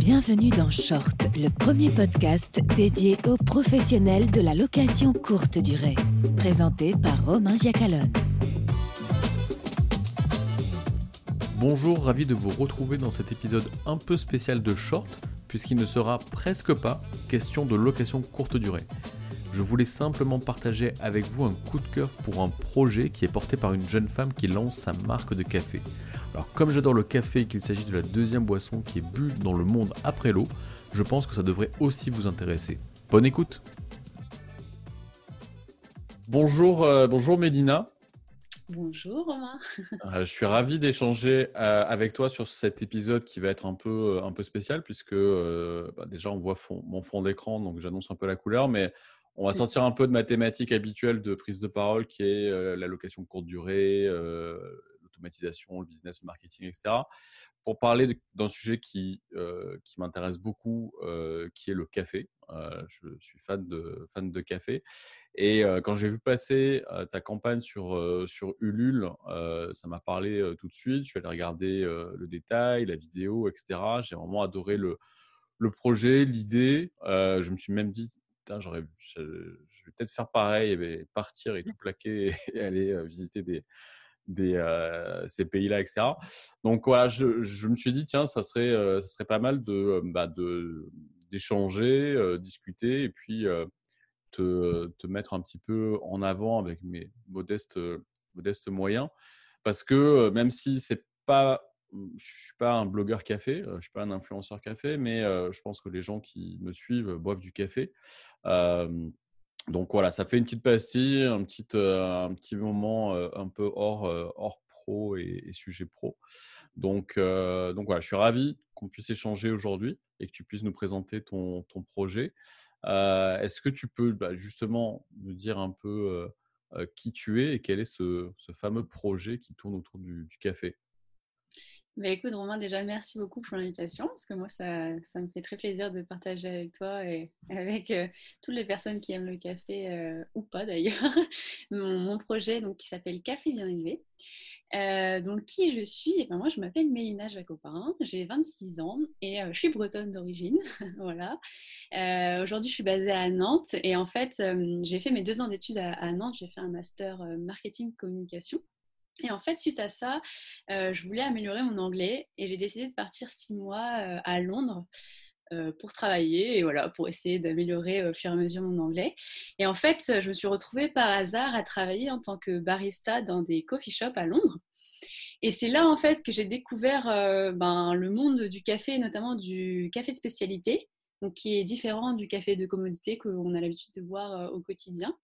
Bienvenue dans Short, le premier podcast dédié aux professionnels de la location courte durée. Présenté par Romain Giacalone. Bonjour, ravi de vous retrouver dans cet épisode un peu spécial de Short, puisqu'il ne sera presque pas question de location courte durée. Je voulais simplement partager avec vous un coup de cœur pour un projet qui est porté par une jeune femme qui lance sa marque de café. Alors comme j'adore le café et qu'il s'agit de la deuxième boisson qui est bu dans le monde après l'eau, je pense que ça devrait aussi vous intéresser. Bonne écoute Bonjour, euh, bonjour Mélina. Bonjour Romain. Euh, je suis ravi d'échanger euh, avec toi sur cet épisode qui va être un peu, un peu spécial puisque bah, déjà on voit mon fond d'écran, donc j'annonce un peu la couleur, mais on va sortir un peu de ma thématique habituelle de prise de parole qui est la location courte durée, l'automatisation, le business, le marketing, etc. Pour parler d'un sujet qui, qui m'intéresse beaucoup, qui est le café. je suis fan de, fan de café. Et quand j'ai vu passer ta campagne sur, sur Ulule, ça m'a parlé tout de suite. Je suis allé regarder le détail, la vidéo, etc. J'ai vraiment adoré le, le projet, l'idée. je me suis même dit, j'aurais, je, vais peut-être faire pareil, et partir et tout plaquer et aller visiter des, des, ces pays-là, etc. Donc voilà, je, me suis dit, tiens, ça serait, ça serait pas mal de, bah, de, d'échanger, discuter et puis te, te, mettre un petit peu en avant avec mes modestes, modestes moyens. Parce que même si c'est pas je suis pas un blogueur café, je suis pas un influenceur café, mais je pense que les gens qui me suivent boivent du café. Donc voilà, ça fait une petite pastille, un petit, un petit moment un peu hors, hors pro et, sujet pro. Donc, donc voilà, je suis ravi qu'on puisse échanger aujourd'hui et que tu puisses nous présenter ton, projet. Est-ce que tu peux bah, justement nous dire un peu qui tu es et quel est ce fameux projet qui tourne autour du café? Bah, écoute, Romain, déjà, merci beaucoup pour l'invitation, parce que moi, ça, ça, me fait très plaisir de partager avec toi et avec euh, toutes les personnes qui aiment le café, euh, ou pas d'ailleurs, mon, projet donc, qui s'appelle Café Bien Élevé. Euh, donc, qui je suis? Eh ben, Moi, je m'appelle Mélina Jacopin, j'ai 26 ans et je suis bretonne d'origine. voilà. Aujourd'hui, je suis basée à Nantes et en fait, j'ai fait mes deux ans d'études à Nantes. J'ai fait un master marketing communication. Et en fait, suite à ça, euh, je voulais améliorer mon anglais et j'ai décidé de partir six mois euh, à Londres euh, pour travailler et voilà, pour essayer d'améliorer au fur et à mesure mon anglais. Et en fait, je me suis retrouvée par hasard à travailler en tant que barista dans des coffee shops à Londres. Et c'est là en fait que j'ai découvert ben, le monde du café, notamment du café de spécialité, donc qui est différent du café de commodité qu'on a l'habitude de boire au quotidien.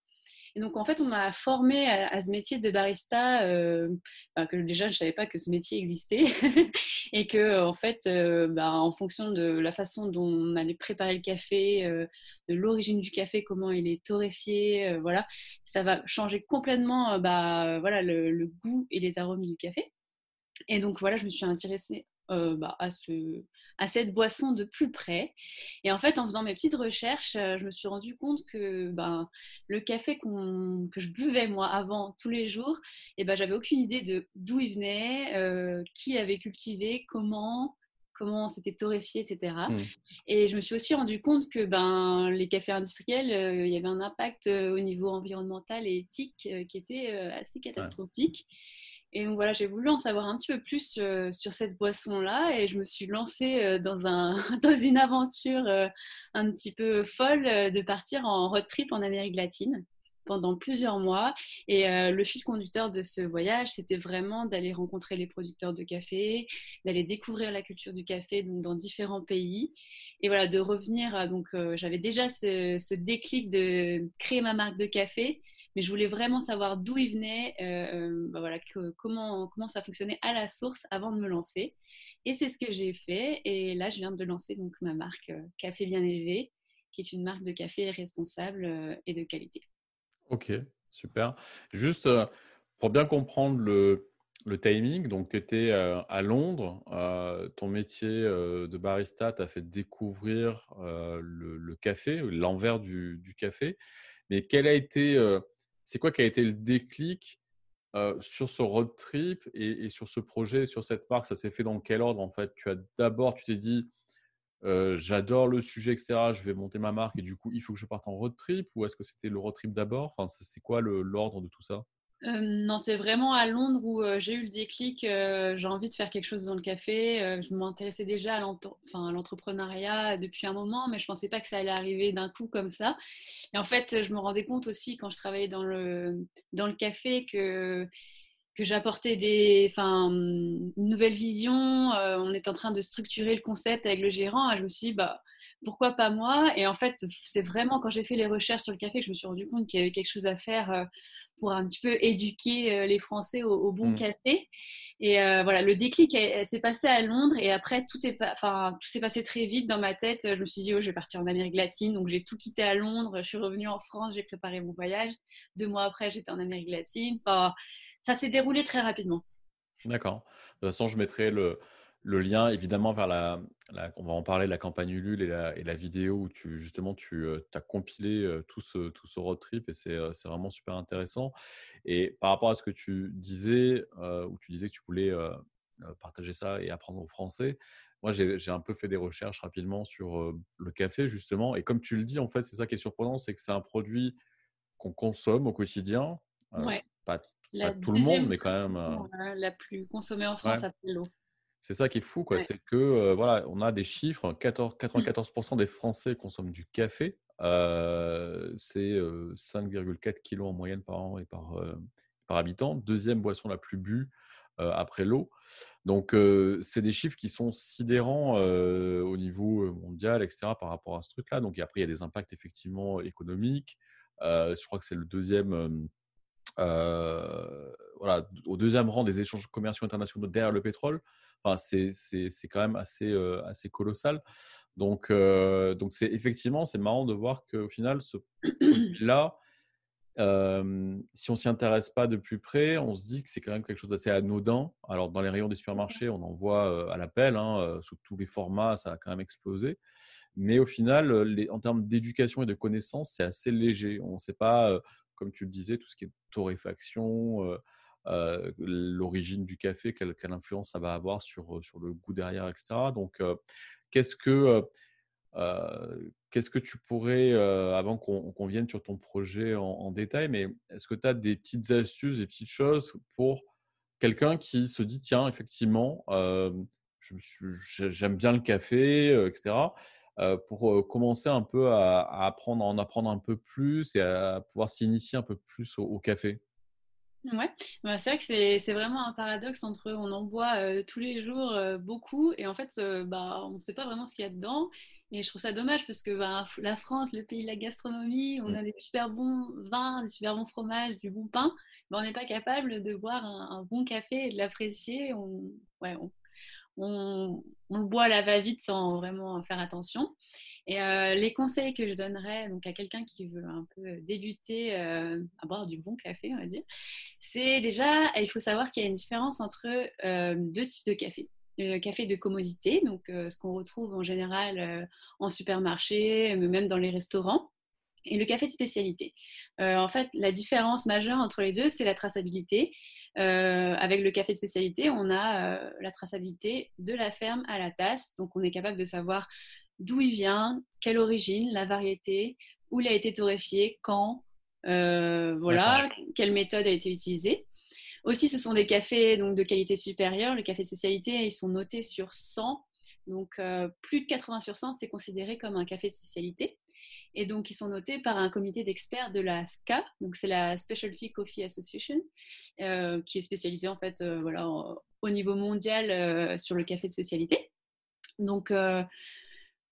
Et donc, en fait, on m'a formé à, ce métier de barista, euh, que déjà, je ne savais pas que ce métier existait. et que, en fait, euh, bah, en fonction de la façon dont on allait préparer le café, euh, de l'origine du café, comment il est torréfié, voilà, ça va changer complètement bah, voilà, le, goût et les arômes du café. Et donc, voilà, je me suis intéressée bah, à, ce, à cette boisson de plus près. Et en fait, en faisant mes petites recherches, euh, je me suis rendu compte que ben, le café que je buvais moi avant tous les jours, et eh ben, j'avais aucune idée de d'où il venait, euh, qui l'avait cultivé, comment comment c'était torréfié, etc. Mmh. Et je me suis aussi rendu compte que ben, les cafés industriels, euh, il y avait un impact au niveau environnemental et éthique qui était assez catastrophique. Et donc voilà, j'ai voulu en savoir un petit peu plus euh, sur cette boisson-là et je me suis lancée euh, dans, un, dans une aventure euh, un petit peu folle de partir en road trip en Amérique latine pendant plusieurs mois. Et le fil conducteur de ce voyage, c'était vraiment d'aller rencontrer les producteurs de café, d'aller découvrir la culture du café donc, dans différents pays. Et voilà, de revenir. Donc, j'avais déjà ce, ce, déclic de créer ma marque de café mais je voulais vraiment savoir d'où il venait, euh, euh, bah voilà, comment, comment ça fonctionnait à la source avant de me lancer. Et c'est ce que j'ai fait. Et là, je viens de lancer donc ma marque euh, Café Bien Élevé, qui est une marque de café responsable et de qualité. Ok, super. Juste pour bien comprendre le, timing, donc tu étais à Londres, ton métier de barista t'a fait découvrir le, café, l'envers du, du, café. Mais quel a été c'est quoi qui a été le déclic sur ce road trip et, sur ce projet, sur cette marque? Ça s'est fait dans quel ordre en fait? Tu as d'abord, tu t'es dit, j'adore le sujet, etc. Je vais monter ma marque et du coup, il faut que je parte en road trip ou est-ce que c'était le road trip d'abord? Enfin, c'est quoi l'ordre de tout ça? Non, c'est vraiment à Londres où j'ai eu le déclic. j'ai envie de faire quelque chose dans le café. je m'intéressais déjà à l'entrepreneuriat depuis un moment, mais je ne pensais pas que ça allait arriver d'un coup comme ça. Et en fait, je me rendais compte aussi quand je travaillais dans le, dans le café que que j'apportais des, enfin, une nouvelle vision. On est en train de structurer le concept avec le gérant. Et je me suis dit, bah, pourquoi pas moi? Et en fait, c'est vraiment quand j'ai fait les recherches sur le café que je me suis rendu compte qu'il y avait quelque chose à faire euh, pour un petit peu éduquer euh, les Français au, bon mmh. café. Et voilà, le déclic s'est passé à Londres et après tout enfin, s'est passé très vite dans ma tête. Je me suis dit, oh, je vais partir en Amérique latine, donc j'ai tout quitté à Londres. Je suis revenue en France, j'ai préparé mon voyage. Deux mois après, j'étais en Amérique latine. Enfin, ça s'est déroulé très rapidement. D'accord. De toute façon, je mettrai le, le lien évidemment vers la, on va en parler, la campagne Ulule et la, et la vidéo où tu justement tu euh, as compilé euh, tout ce, tout ce road trip et euh, c'est vraiment super intéressant. Et par rapport à ce que tu disais, où tu disais que tu voulais partager ça et apprendre au français, moi j'ai un peu fait des recherches rapidement sur le café justement. Et comme tu le dis, en fait, c'est ça qui est surprenant, c'est que c'est un produit qu'on consomme au quotidien. Ouais. Pas tout le monde, mais quand même. Euh, la plus consommée en France, après l'eau. C'est ça qui est fou, quoi. C'est que euh, voilà, on a des chiffres. 14, 94% mmh. des Français consomment du café. Euh, c'est 5,4 kilos en moyenne par an et par, par habitant. Deuxième boisson la plus bue après l'eau. Donc, c'est des chiffres qui sont sidérants au niveau mondial, etc., par rapport à ce truc-là. Donc, après, il y a des impacts effectivement économiques. je crois que c'est le deuxième euh, voilà, au deuxième rang des échanges commerciaux internationaux derrière le pétrole. Enfin, c'est quand même assez, euh, assez colossal. Donc, euh, donc c'est effectivement, c'est marrant de voir qu'au final, ce là si on s'y intéresse pas de plus près, on se dit que c'est quand même quelque chose d'assez anodin. Alors, dans les rayons des supermarchés, on en voit à l'appel, hein, sous tous les formats, ça a quand même explosé. Mais au final, les, en termes d'éducation et de connaissances, c'est assez léger. On ne sait pas comme tu le disais, tout ce qui est torréfaction, euh, euh, l'origine du café, quelle, influence ça va avoir sur, euh, sur le goût derrière, etc. Donc, qu'est-ce que qu'est-ce que tu pourrais, avant qu'on vienne sur ton projet en, détail, mais est-ce que tu as des petites astuces, des petites choses pour quelqu'un qui se dit, tiens, effectivement, j'aime bien le café, etc. Euh, pour euh, commencer un peu à, apprendre, en apprendre un peu plus et à pouvoir s'initier un peu plus au, café? Ouais, bah, c'est vrai que c'est vraiment un paradoxe entre on en boit euh, tous les jours beaucoup et en fait bah, on ne sait pas vraiment ce qu'il y a dedans. Et je trouve ça dommage parce que bah, la France, le pays de la gastronomie, on mmh. a des super bons vins, des super bons fromages, du bon pain. on n'est pas capable de boire un, bon café et de l'apprécier. On, ouais, on, on, le boit à la va-vite sans vraiment faire attention. Et euh, les conseils que je donnerais donc, à quelqu'un qui veut un peu débuter euh, à boire du bon café, on va dire, c'est déjà, il faut savoir qu'il y a une différence entre euh, deux types de café. Le café de commodité, donc ce qu'on retrouve en général en supermarché, même dans les restaurants et le café de spécialité. en fait, la différence majeure entre les deux, c'est la traçabilité. Euh, avec le café de spécialité, on a euh, la traçabilité de la ferme à la tasse. Donc, on est capable de savoir d'où il vient, quelle origine, la variété, où il a été torréfié, quand, euh, voilà, quelle méthode a été utilisée. Aussi, ce sont des cafés donc, de qualité supérieure. Le café de spécialité, ils sont notés sur 100. Donc, plus de 80 sur 100, c'est considéré comme un café de spécialité. Et donc, ils sont notés par un comité d'experts de la SCA, donc c'est la Specialty Coffee Association, euh, qui est spécialisée en fait euh, voilà, au niveau mondial euh, sur le café de spécialité. Donc,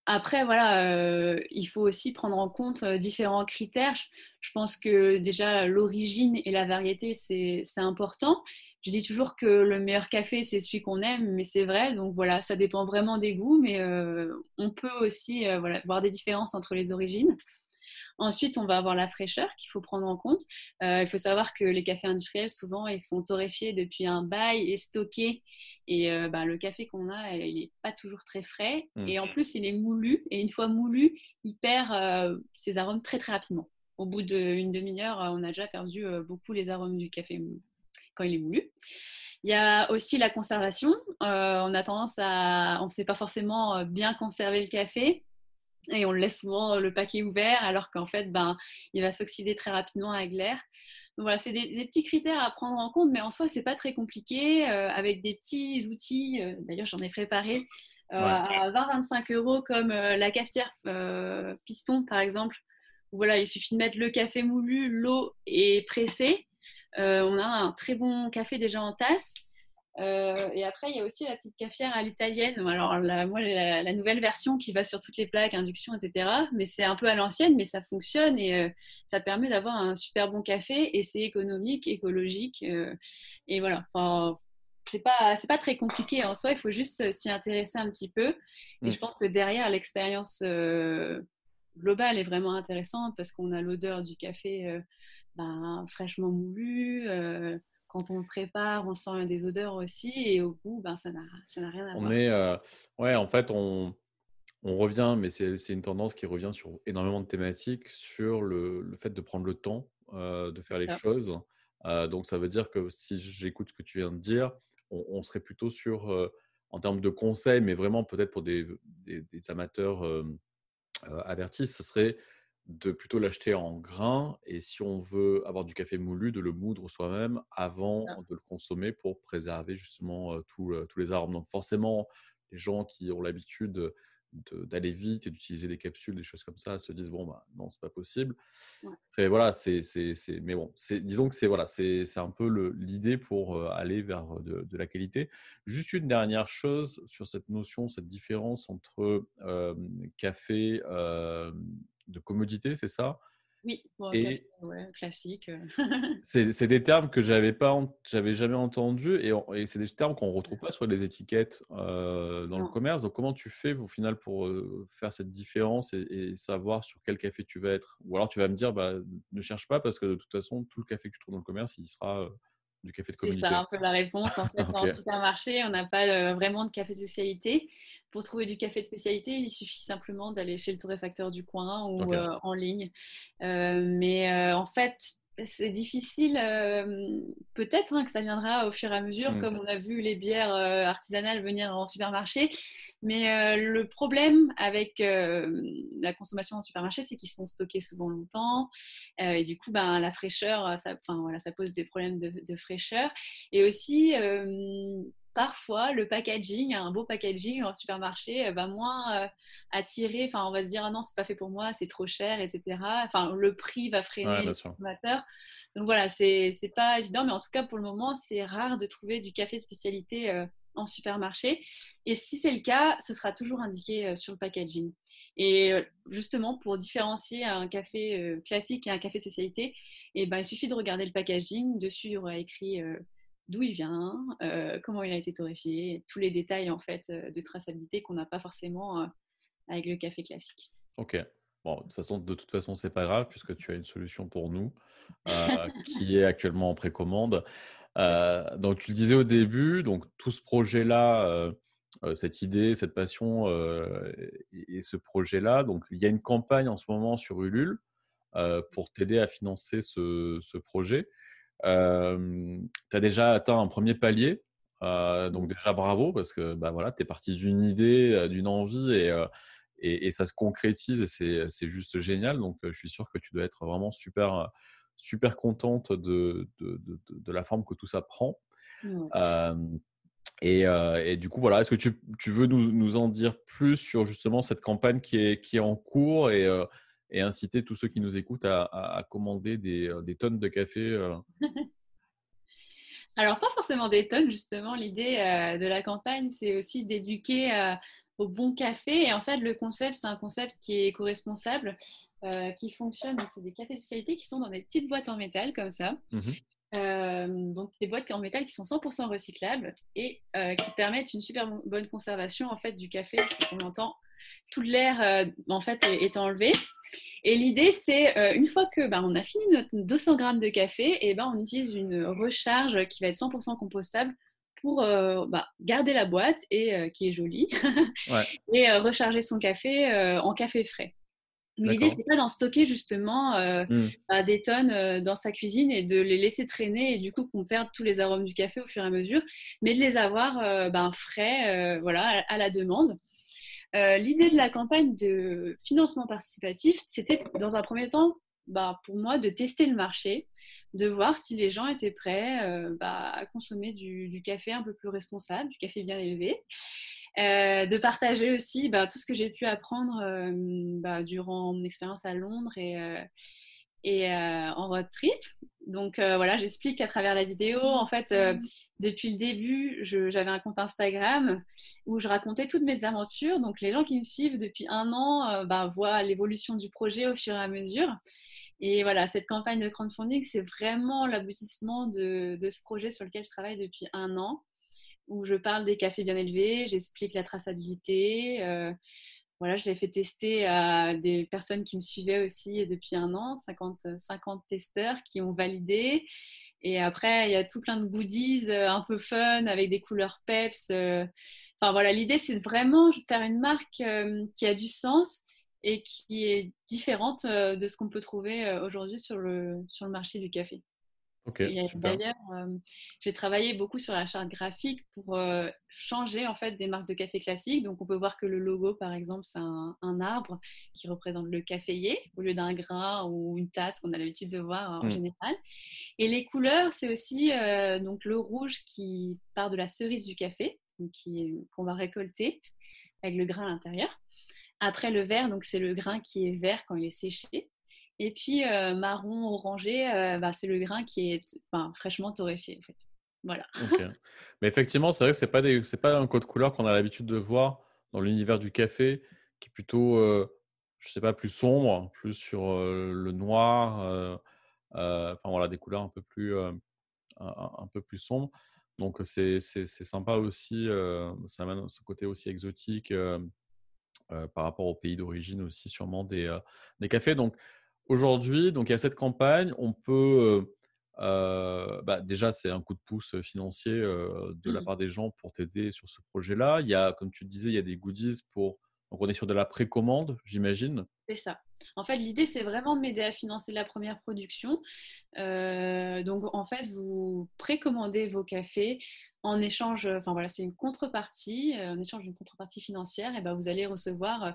après, voilà, il faut aussi prendre en compte différents critères. Je pense que déjà, l'origine et la variété, c'est important je dis toujours que le meilleur café, c'est celui qu'on aime, mais c'est vrai. Donc voilà, ça dépend vraiment des goûts, mais euh, on peut aussi euh, voilà, voir des différences entre les origines. Ensuite, on va avoir la fraîcheur qu'il faut prendre en compte. Euh, il faut savoir que les cafés industriels, souvent, ils sont torréfiés depuis un bail et stockés. Et bah, le café qu'on a, il n'est pas toujours très frais. Mmh. Et en plus, il est moulu. Et une fois moulu, il perd ses arômes très, très rapidement. Au bout d'une demi-heure, on a déjà perdu beaucoup les arômes du café quand il est moulu. Il y a aussi la conservation. on a tendance à, on ne sait pas forcément bien conserver le café et on laisse souvent le paquet ouvert alors qu'en fait, ben, il va s'oxyder très rapidement avec l'air. voilà, c'est des, petits critères à prendre en compte, mais en soi, c'est pas très compliqué. avec des petits outils, d'ailleurs, j'en ai préparé à 20-25 euros, comme la cafetière piston, par exemple, voilà, il suffit de mettre le café moulu, l'eau et pressé. Euh, on a un très bon café déjà en tasse. Euh, et après, il y a aussi la petite cafetière à l'italienne. Alors, moi, j'ai la, nouvelle version qui va sur toutes les plaques, induction, etc. Mais c'est un peu à l'ancienne, mais ça fonctionne et euh, ça permet d'avoir un super bon café et c'est économique, écologique. et voilà. Enfin, c'est pas pas très compliqué en soi. Il faut juste s'y intéresser un petit peu. Et mm. je pense que derrière l'expérience globale est vraiment intéressante parce qu'on a l'odeur du café euh, ben, fraîchement moulu. Euh, quand on le prépare, on sent des odeurs aussi. Et au goût, ben, ça n'a rien à on voir. Est, euh, ouais, en fait, on, on revient, mais c'est une tendance qui revient sur énormément de thématiques, sur le, le fait de prendre le temps de faire les choses. donc, ça veut dire que si j'écoute ce que tu viens de dire, on, serait plutôt sur, en termes de conseils, mais vraiment peut-être pour des, des, des amateurs euh, avertis, ce serait de plutôt l'acheter en grains et si on veut avoir du café moulu, de le moudre soi-même avant de le consommer pour préserver justement tous les arômes. Donc forcément, les gens qui ont l'habitude d'aller vite et d'utiliser des capsules, des choses comme ça, se disent bon bah non c'est pas possible. Après voilà c'est mais bon c'est disons que c'est voilà c'est un peu l'idée pour aller vers de, de, la qualité. Juste une dernière chose sur cette notion, cette différence entre euh, café euh, de commodité, c'est ça? Oui, classique. Euh. c'est des termes que j'avais pas, j'avais jamais entendus et, c'est des termes qu'on retrouve pas sur les étiquettes euh, dans le commerce. Donc comment tu fais au final pour euh, faire cette différence et, savoir sur quel café tu vas être? Ou alors tu vas me dire, bah, ne cherche pas parce que de toute façon tout le café que tu trouves dans le commerce, il sera du café de communauté. C'est ça un peu la réponse. En fait, dans le supermarché, on n'a pas euh, vraiment de café de spécialité. Pour trouver du café de spécialité, il suffit simplement d'aller chez le torréfacteur du coin ou euh, en ligne. Euh, mais en fait, c'est difficile. Euh, peut-être hein, que ça viendra au fur et à mesure, mm. comme on a vu les bières euh, artisanales venir en supermarché. Mais euh, le problème avec la consommation en supermarché, c'est qu'ils sont stockés souvent longtemps. et du coup, ben, la fraîcheur, ça, voilà, ça pose des problèmes de, de fraîcheur. Et aussi, parfois le packaging, un beau packaging en supermarché va moins euh, attirer. Enfin, on va se dire ah non, c'est pas fait pour moi, c'est trop cher, etc. Enfin, le prix va freiner le consommateur. Donc voilà, c'est pas évident, mais en tout cas pour le moment, c'est rare de trouver du café spécialité euh, en supermarché. Et si c'est le cas, ce sera toujours indiqué euh, sur le packaging. Et justement, pour différencier un café classique et un café spécialité, eh ben, il suffit de regarder le packaging. Dessus, il y aura écrit d'où il vient, euh, comment il a été torréfié, tous les détails en fait euh, de traçabilité qu'on n'a pas forcément euh, avec le café classique. Ok. Bon, de toute façon, de toute façon, c'est pas grave puisque tu as une solution pour nous qui est actuellement en précommande. donc, tu le disais au début, donc tout ce projet-là, cette idée, cette passion et, ce projet-là, donc il y a une campagne en ce moment sur Ulule pour t'aider à financer ce, ce projet tu as déjà atteint un premier palier. donc déjà bravo parce que bah, voilà, tu es parti d'une idée, d'une envie et, et, ça se concrétise et c'est juste génial. Donc je suis sûr que tu dois être vraiment super, super contente de, de, de, la forme que tout ça prend. Et, et, du coup, voilà, est-ce que tu, tu veux nous, nous, en dire plus sur justement cette campagne qui est, qui est en cours et, et inciter tous ceux qui nous écoutent à, commander des, euh, des, tonnes de café euh. Alors, pas forcément des tonnes, justement. L'idée euh, de la campagne, c'est aussi d'éduquer au bon café. Et en fait, le concept, c'est un concept qui est éco-responsable, qui fonctionne. C'est des cafés spécialités qui sont dans des petites boîtes en métal, comme ça. Mmh donc des boîtes en métal qui sont 100% recyclables et qui permettent une super bonne conservation en fait du café. On entend tout l'air en fait est enlevé et l'idée, c'est euh, une fois que ben, on a fini notre 200 grammes de café, et ben, on utilise une recharge qui va être 100% compostable pour euh, bah, garder la boîte et euh, qui est jolie et recharger son café en café frais. L'idée, c'est pas d'en stocker justement mmh. bah, des tonnes dans sa cuisine et de les laisser traîner et du coup qu'on perde tous les arômes du café au fur et à mesure, mais de les avoir ben, frais, voilà, à, la demande. L'idée de la campagne de financement participatif, c'était dans un premier temps, bah, pour moi, de tester le marché, de voir si les gens étaient prêts euh, bah, à consommer du, café un peu plus responsable, du café bien élevé. Euh, de partager aussi bah, tout ce que j'ai pu apprendre euh, bah, durant mon expérience à Londres et, et en road trip. Donc voilà, j'explique à travers la vidéo. En fait, depuis le début, j'avais un compte Instagram où je racontais toutes mes aventures. Donc les gens qui me suivent depuis un an bah, voient l'évolution du projet au fur et à mesure. Et voilà, cette campagne de crowdfunding, c'est vraiment l'aboutissement de, ce projet sur lequel je travaille depuis un an, où je parle des cafés bien élevés, j'explique la traçabilité. Euh, voilà, je l'ai fait tester à des personnes qui me suivaient aussi depuis un an, 50, 50 testeurs qui ont validé. Et après, il y a tout plein de goodies euh, un peu fun avec des couleurs peps. Euh. Enfin voilà, l'idée, c'est vraiment faire une marque qui a du sens et qui est différente euh, de ce qu'on peut trouver euh, aujourd'hui sur le, sur le marché du café. D'ailleurs, euh, j'ai travaillé beaucoup sur la charte graphique pour changer en fait des marques de café classiques. Donc, on peut voir que le logo, par exemple, c'est un, arbre qui représente le caféier au lieu d'un grain ou une tasse qu'on a l'habitude de voir en mmh. général. Et les couleurs, c'est aussi donc le rouge qui part de la cerise du café, qu'on va récolter avec le grain à l'intérieur. Après le vert, donc c'est le grain qui est vert quand il est séché. Et puis euh, marron orangé, euh, bah, c'est le grain qui est fraîchement torréfié en fait. Voilà. Mais effectivement, c'est vrai que pas c'est pas un code couleur qu'on a l'habitude de voir dans l'univers du café, qui est plutôt, euh, je sais pas, plus sombre, plus sur le noir. enfin voilà, des couleurs un peu plus, un, peu plus sombres. Donc c'est sympa aussi, ça amène ce côté aussi exotique euh, par rapport au pays d'origine aussi sûrement des, euh, des cafés. Donc aujourd'hui, donc il y a cette campagne, on peut euh, bah, déjà, c'est un coup de pouce financier de la mmh. part des gens pour t'aider sur ce projet-là. Il y a, comme tu disais, il y a des goodies pour. Donc, on est sur de la précommande, j'imagine. C'est ça. En fait, l'idée, c'est vraiment de m'aider à financer la première production. donc, en fait, vous précommandez vos cafés en échange, enfin voilà, c'est une contrepartie, euh, en échange d'une contrepartie financière, et ben vous allez recevoir euh,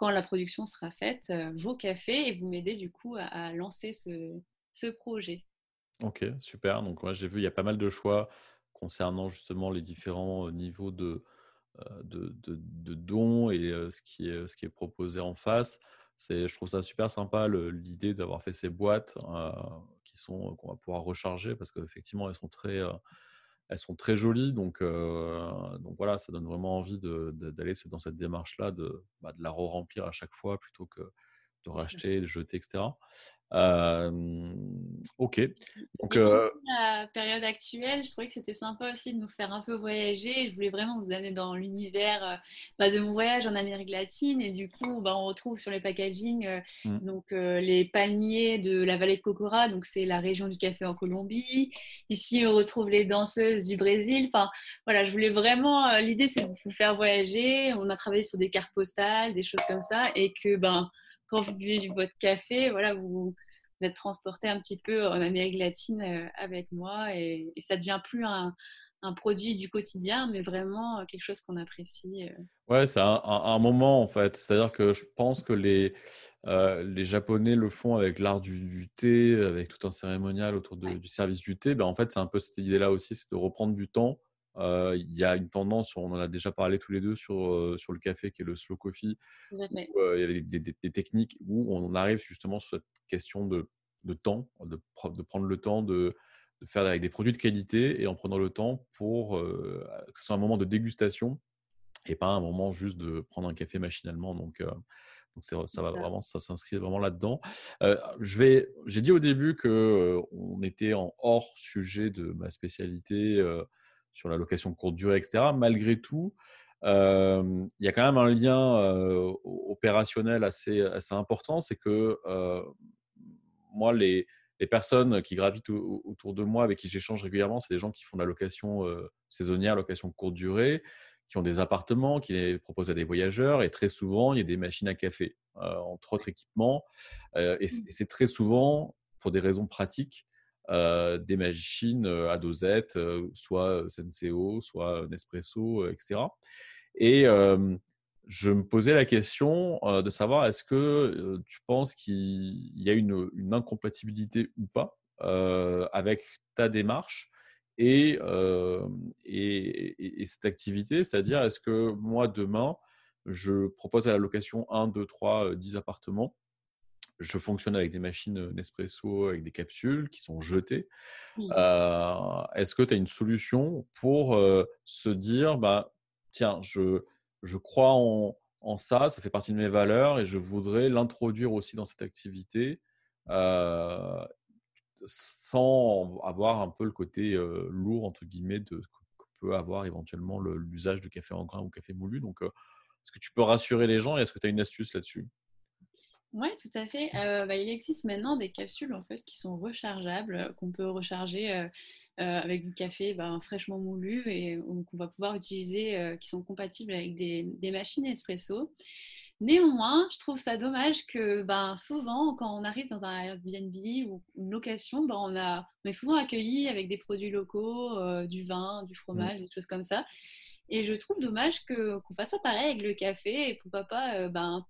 quand la production sera faite euh, vos cafés et vous m'aidez du coup à, lancer ce, projet. Ok, super. Donc moi j'ai vu il y a pas mal de choix concernant justement les différents niveaux de, de, dons et ce qui, est, ce qui est proposé en face. C'est, je trouve ça super sympa l'idée d'avoir fait ces boîtes qui sont qu'on va pouvoir recharger parce qu'effectivement elles sont très elles sont très jolies, donc, voilà, ça donne vraiment envie d'aller dans cette démarche-là, de, bah, de la re-remplir à chaque fois plutôt que de racheter, de jeter, etc ok. Donc, euh... la période actuelle, je trouvais que c'était sympa aussi de nous faire un peu voyager. Je voulais vraiment vous amener dans l'univers bah, de mon voyage en Amérique latine. Et du coup, bah, on retrouve sur les packaging mmh. donc, les palmiers de la vallée de Cocora. Donc, c'est la région du café en Colombie. Ici, on retrouve les danseuses du Brésil. Enfin, voilà, je voulais vraiment. L'idée, c'est de vous faire voyager. On a travaillé sur des cartes postales, des choses comme ça. Et que, ben, quand vous buvez votre café, voilà, vous, êtes transporté un petit peu en Amérique latine euh, avec moi et, ça devient plus un, produit du quotidien, mais vraiment quelque chose qu'on apprécie. Euh. Ouais, c'est un, moment en fait. C'est-à-dire que je pense que les, euh, les Japonais le font avec l'art du, thé, avec tout un cérémonial autour du service du thé. Ben, en fait, c'est un peu cette idée-là aussi, c'est de reprendre du temps il y a une tendance, on en a déjà parlé tous les deux sur, sur le café qui est le slow coffee. Où, il y a des, techniques où on arrive justement sur cette question de, de temps, de, de, prendre le temps de, de, faire avec des produits de qualité et en prenant le temps pour que ce soit un moment de dégustation et pas un moment juste de prendre un café machinalement. Donc, donc ça va vraiment, ça s'inscrit vraiment là-dedans. je vais, j'ai dit au début que on était en hors sujet de ma spécialité sur la location courte durée, etc. Malgré tout, il y a quand même un lien opérationnel assez, assez important, c'est que moi, les, les, personnes qui gravitent autour de moi, avec qui j'échange régulièrement, c'est des gens qui font de la location saisonnière, location courte durée, qui ont des appartements, qui les proposent à des voyageurs, et très souvent, il y a des machines à café entre autres équipements. et c'est très souvent, pour des raisons pratiques, des machines à dosette, soit Senseo, soit Nespresso, etc. Et je me posais la question de savoir est-ce que tu penses qu'il y a une, incompatibilité ou pas avec ta démarche et, et, et, cette activité, c'est-à-dire est-ce que moi demain, je propose à la location 1, 2, 3, 10 appartements je fonctionne avec des machines Nespresso, avec des capsules qui sont jetées. Est-ce que tu as une solution pour se dire, bah, tiens, je, je crois en, en, ça, ça fait partie de mes valeurs et je voudrais l'introduire aussi dans cette activité sans avoir un peu le côté lourd, entre guillemets, de, que peut avoir éventuellement l'usage de café en grain ou café moulu. Donc, est-ce que tu peux rassurer les gens et est-ce que tu as une astuce là-dessus? Oui, tout à fait. Euh, bah, il existe maintenant des capsules en fait qui sont rechargeables, euh, qu'on peut recharger euh, avec du café ben, fraîchement moulu et qu'on va pouvoir utiliser, qui sont compatibles avec des, machines espresso. Néanmoins, je trouve ça dommage que ben, souvent, quand on arrive dans un Airbnb ou une location, ben, on, a, on est souvent accueilli avec des produits locaux, du vin, du mmh. fromage, des choses comme ça. Et je trouve dommage qu'on fasse ça pareil avec le café et pourquoi pas ben,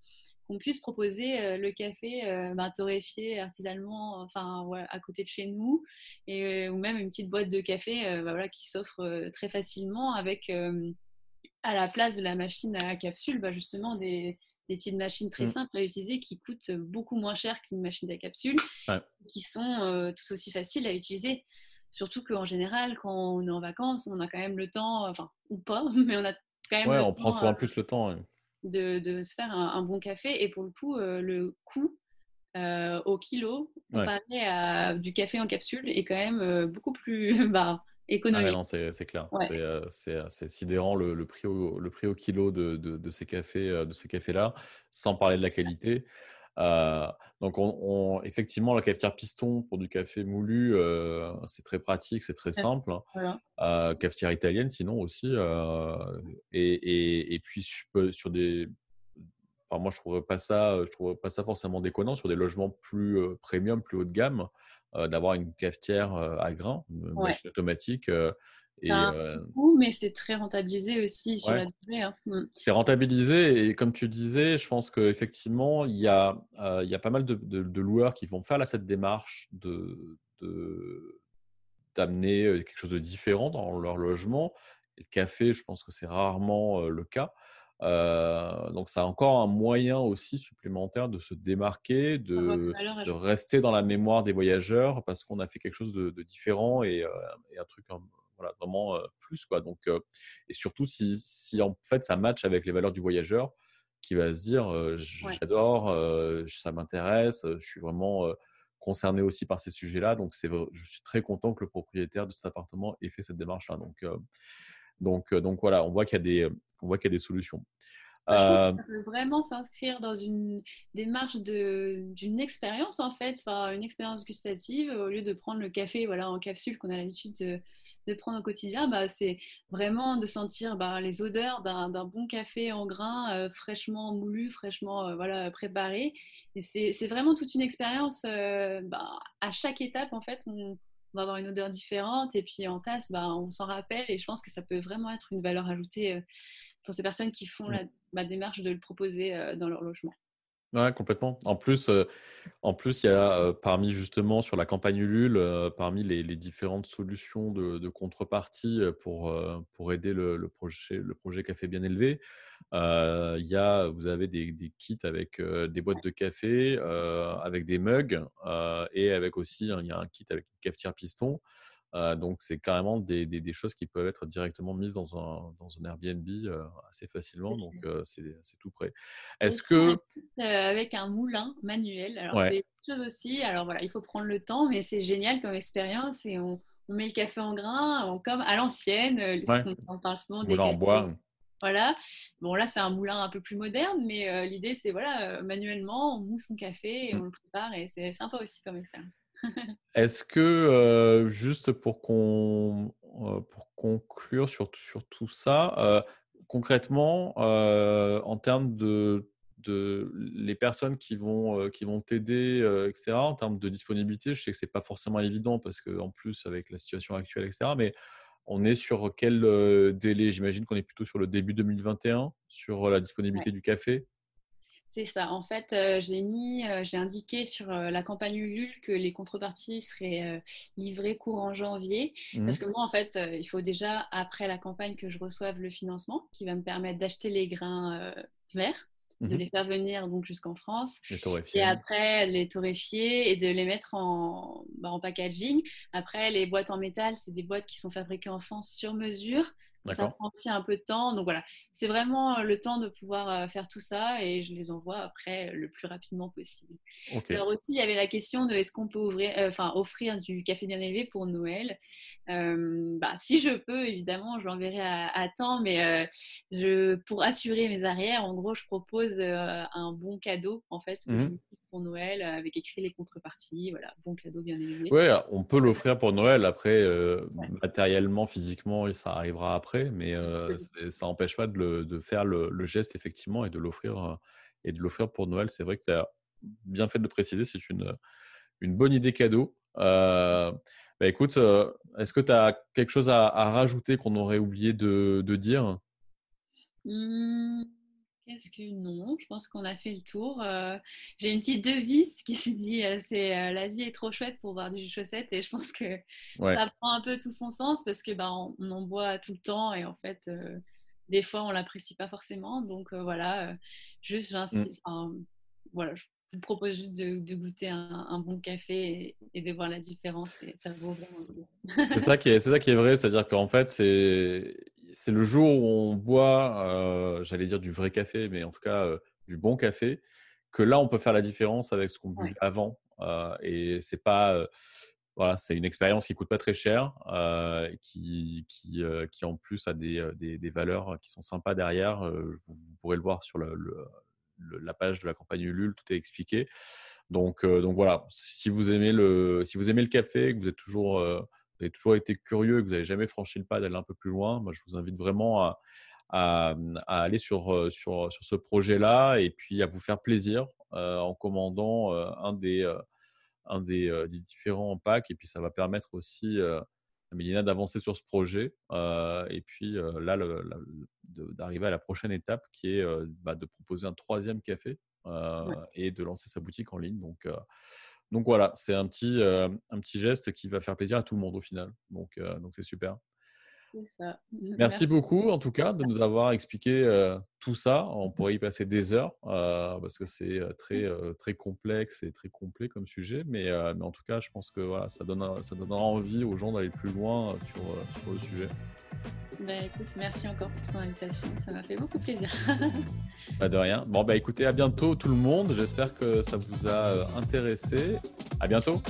qu'on puisse proposer euh, le café euh, bah, torréfié artisanalement enfin, à côté de chez nous, et, euh, ou même une petite boîte de café bah, voilà, qui s'offre très facilement avec, à la place de la machine à capsule, bah, justement des, petites machines très mmh. simples à utiliser qui coûtent beaucoup moins cher qu'une machine à capsule, qui sont tout aussi faciles à utiliser. Surtout qu'en général, quand on est en vacances, on a quand même le temps, enfin, ou pas, mais on a quand même. Ouais, on prend souvent plus le temps de, se faire un, bon café. Et pour le coup, euh, le coût euh, au kilo, comparé à du café en capsule, est quand même euh, beaucoup plus bas. Ah économique. non, c'est clair. C'est sidérant le, prix au, le prix au kilo de, de ces cafés, de ces cafés-là, sans parler de la qualité. Euh, donc, on, effectivement, la cafetière piston pour du café moulu, euh, c'est très pratique, c'est très simple. Euh, cafetière italienne, sinon aussi. Et, et, puis, sur des. moi, je ne trouverais pas ça, je trouverais pas ça forcément déconnant sur des logements plus premium, plus haut de gamme, d'avoir une cafetière à grains, une machine automatique c'est un petit euh, mais c'est très rentabilisé aussi sur la durée. Hein. Mmh. C'est rentabilisé et comme tu disais, je pense qu'effectivement, il y, a, euh, il y a pas mal de, loueurs qui vont faire cette démarche de, d'amener euh, quelque chose de différent dans leur logement. Et le café, je pense que c'est rarement le cas. donc, ça a encore un moyen aussi supplémentaire de se démarquer, de, de rester dans la mémoire des voyageurs parce qu'on a fait quelque chose de, différent et, et un truc voilà, vraiment plus. Quoi. Donc, et surtout, si, si, en fait ça match avec les valeurs du voyageur, qui va se dire j'adore, ça m'intéresse, je suis vraiment concerné aussi par ces sujets-là. Donc, c'est, je suis très content que le propriétaire de cet appartement ait fait cette démarche-là. Donc, donc, donc voilà, on voit qu'il y a des, on voit qu'il y a des solutions. Bah, je peut vraiment s'inscrire dans une démarche d'une expérience en fait, enfin, une expérience gustative au lieu de prendre le café voilà, en capsule qu'on a l'habitude de, de prendre au quotidien, bah, c'est vraiment de sentir bah, les odeurs d'un bon café en grain, euh, fraîchement moulu, fraîchement euh, voilà, préparé. Et c'est vraiment toute une expérience. Euh, bah, à chaque étape, en fait, on, va avoir une odeur différente. Et puis en tasse, bah, on s'en rappelle. Et je pense que ça peut vraiment être une valeur ajoutée pour ces personnes qui font la, la démarche de le proposer dans leur logement. Ouais, complètement. En plus, euh, en plus, il y a euh, parmi justement sur la campagne Ulule, euh, parmi les, différentes solutions de, contrepartie pour, pour aider le, projet, le projet Café Bien Élevé, il y a, vous avez des, kits avec des boîtes de café, avec des mugs et avec aussi, il y a un kit avec une cafetière piston. Euh, donc, c'est carrément des, des, choses qui peuvent être directement mises dans un, dans un Airbnb euh, assez facilement. Donc, euh, c'est tout prêt. Est-ce que. avec un moulin manuel. Alors, c'est une chose aussi. Alors, voilà, il faut prendre le temps, mais c'est génial comme expérience. Et on, on, met le café en grain, comme à l'ancienne. On parle souvent des. en bois. Voilà. Bon, là, c'est un moulin un peu plus moderne, mais l'idée, c'est voilà, manuellement, on mousse son café et mmh. on le prépare. Et c'est sympa aussi comme expérience. Est-ce que, juste pour, qu'on, pour conclure sur, sur tout ça, concrètement, en termes de, de les personnes qui vont, qui vont t'aider, etc., en termes de disponibilité, je sais que ce n'est pas forcément évident parce qu'en plus, avec la situation actuelle, etc., mais on est sur quel délai? J'imagine qu'on est plutôt sur le début 2021, sur la disponibilité du café? C'est ça. En fait, j'ai mis, j'ai indiqué sur la campagne Ulule que les contreparties seraient livrées courant janvier. Mmh Parce que moi, en fait, il faut déjà, après la campagne, que je reçoive le financement qui va me permettre d'acheter les grains verts de mmh les faire venir donc jusqu'en France et après les torréfier et de les mettre en, bah, en packaging. Après, les boîtes en métal, c'est des boîtes qui sont fabriquées en France sur mesure ça prend aussi un peu de temps. Donc voilà, c'est vraiment euh, le temps de pouvoir euh, faire tout ça et je les envoie après euh, le plus rapidement possible. Alors aussi, il y avait la question de est-ce qu'on peut ouvrir, enfin, offrir du café bien élevé pour Noël. bah, si je peux, évidemment, je l'enverrai à, temps, mais je, pour assurer mes arrières, en gros, je propose un bon cadeau en fait. Mmh pour Noël avec écrit les contreparties. Voilà, bon cadeau bien élevé. Oui, on peut l'offrir pour Noël. Après, matériellement, physiquement, ça arrivera après, mais ça n'empêche pas de, faire le, geste effectivement et de l'offrir et de l'offrir pour Noël. C'est vrai que tu as bien fait de le préciser. C'est une, une bonne idée cadeau. bah écoute, est-ce que tu as quelque chose à, rajouter qu'on aurait oublié de, dire? Mmh. Qu'est-ce que non? Je pense qu'on a fait le tour. Euh, j'ai une petite devise qui se dit euh, c'est euh, la vie est trop chouette pour voir du chaussette et je pense que ça prend un peu tout son sens parce que bah, on, en boit tout le temps et en fait des fois on l'apprécie pas forcément. Donc voilà, juste mmh. voilà, je vous propose juste de, goûter un, bon café et, de voir la différence. c'est ça qui est, c'est ça qui est vrai, c'est-à-dire qu'en fait c'est c'est le jour où on boit, euh, j'allais dire du vrai café, mais en tout cas euh, du bon café, que là on peut faire la différence avec ce qu'on buvait avant. Et c'est pas, voilà, c'est une expérience qui coûte pas très cher, qui, qui, qui, en plus a des, des, des, valeurs qui sont sympas derrière. Vous, pourrez le voir sur le, la page de la campagne Ulule, tout est expliqué. Donc, donc voilà, si vous aimez le, si vous aimez le café, que vous êtes toujours avez toujours été curieux que vous n'avez jamais franchi le pas d'aller un peu plus loin, moi, je vous invite vraiment à, à, aller sur, sur, sur ce projet-là et puis à vous faire plaisir euh, en commandant euh, un, des, un des, des, différents packs. Et puis, ça va permettre aussi à Mélina d'avancer sur ce projet. et puis, là, d'arriver à la prochaine étape qui est bah, de proposer un troisième café et de lancer sa boutique en ligne. Donc, donc voilà, c'est un petit, euh, un petit geste qui va faire plaisir à tout le monde au final. Donc euh, donc c'est super. Ça. Merci, beaucoup en tout cas de nous avoir expliqué euh, tout ça. On pourrait y passer des heures parce que c'est très, très complexe et très complet comme sujet. Mais, mais en tout cas, je pense que voilà, ça, donnera, ça donnera envie aux gens d'aller plus loin sur, sur le sujet. Bah, écoute, merci encore pour ton invitation. Ça m'a fait beaucoup plaisir. Pas de rien. Bon, bah écoutez, à bientôt tout le monde. J'espère que ça vous a euh, intéressé. À bientôt.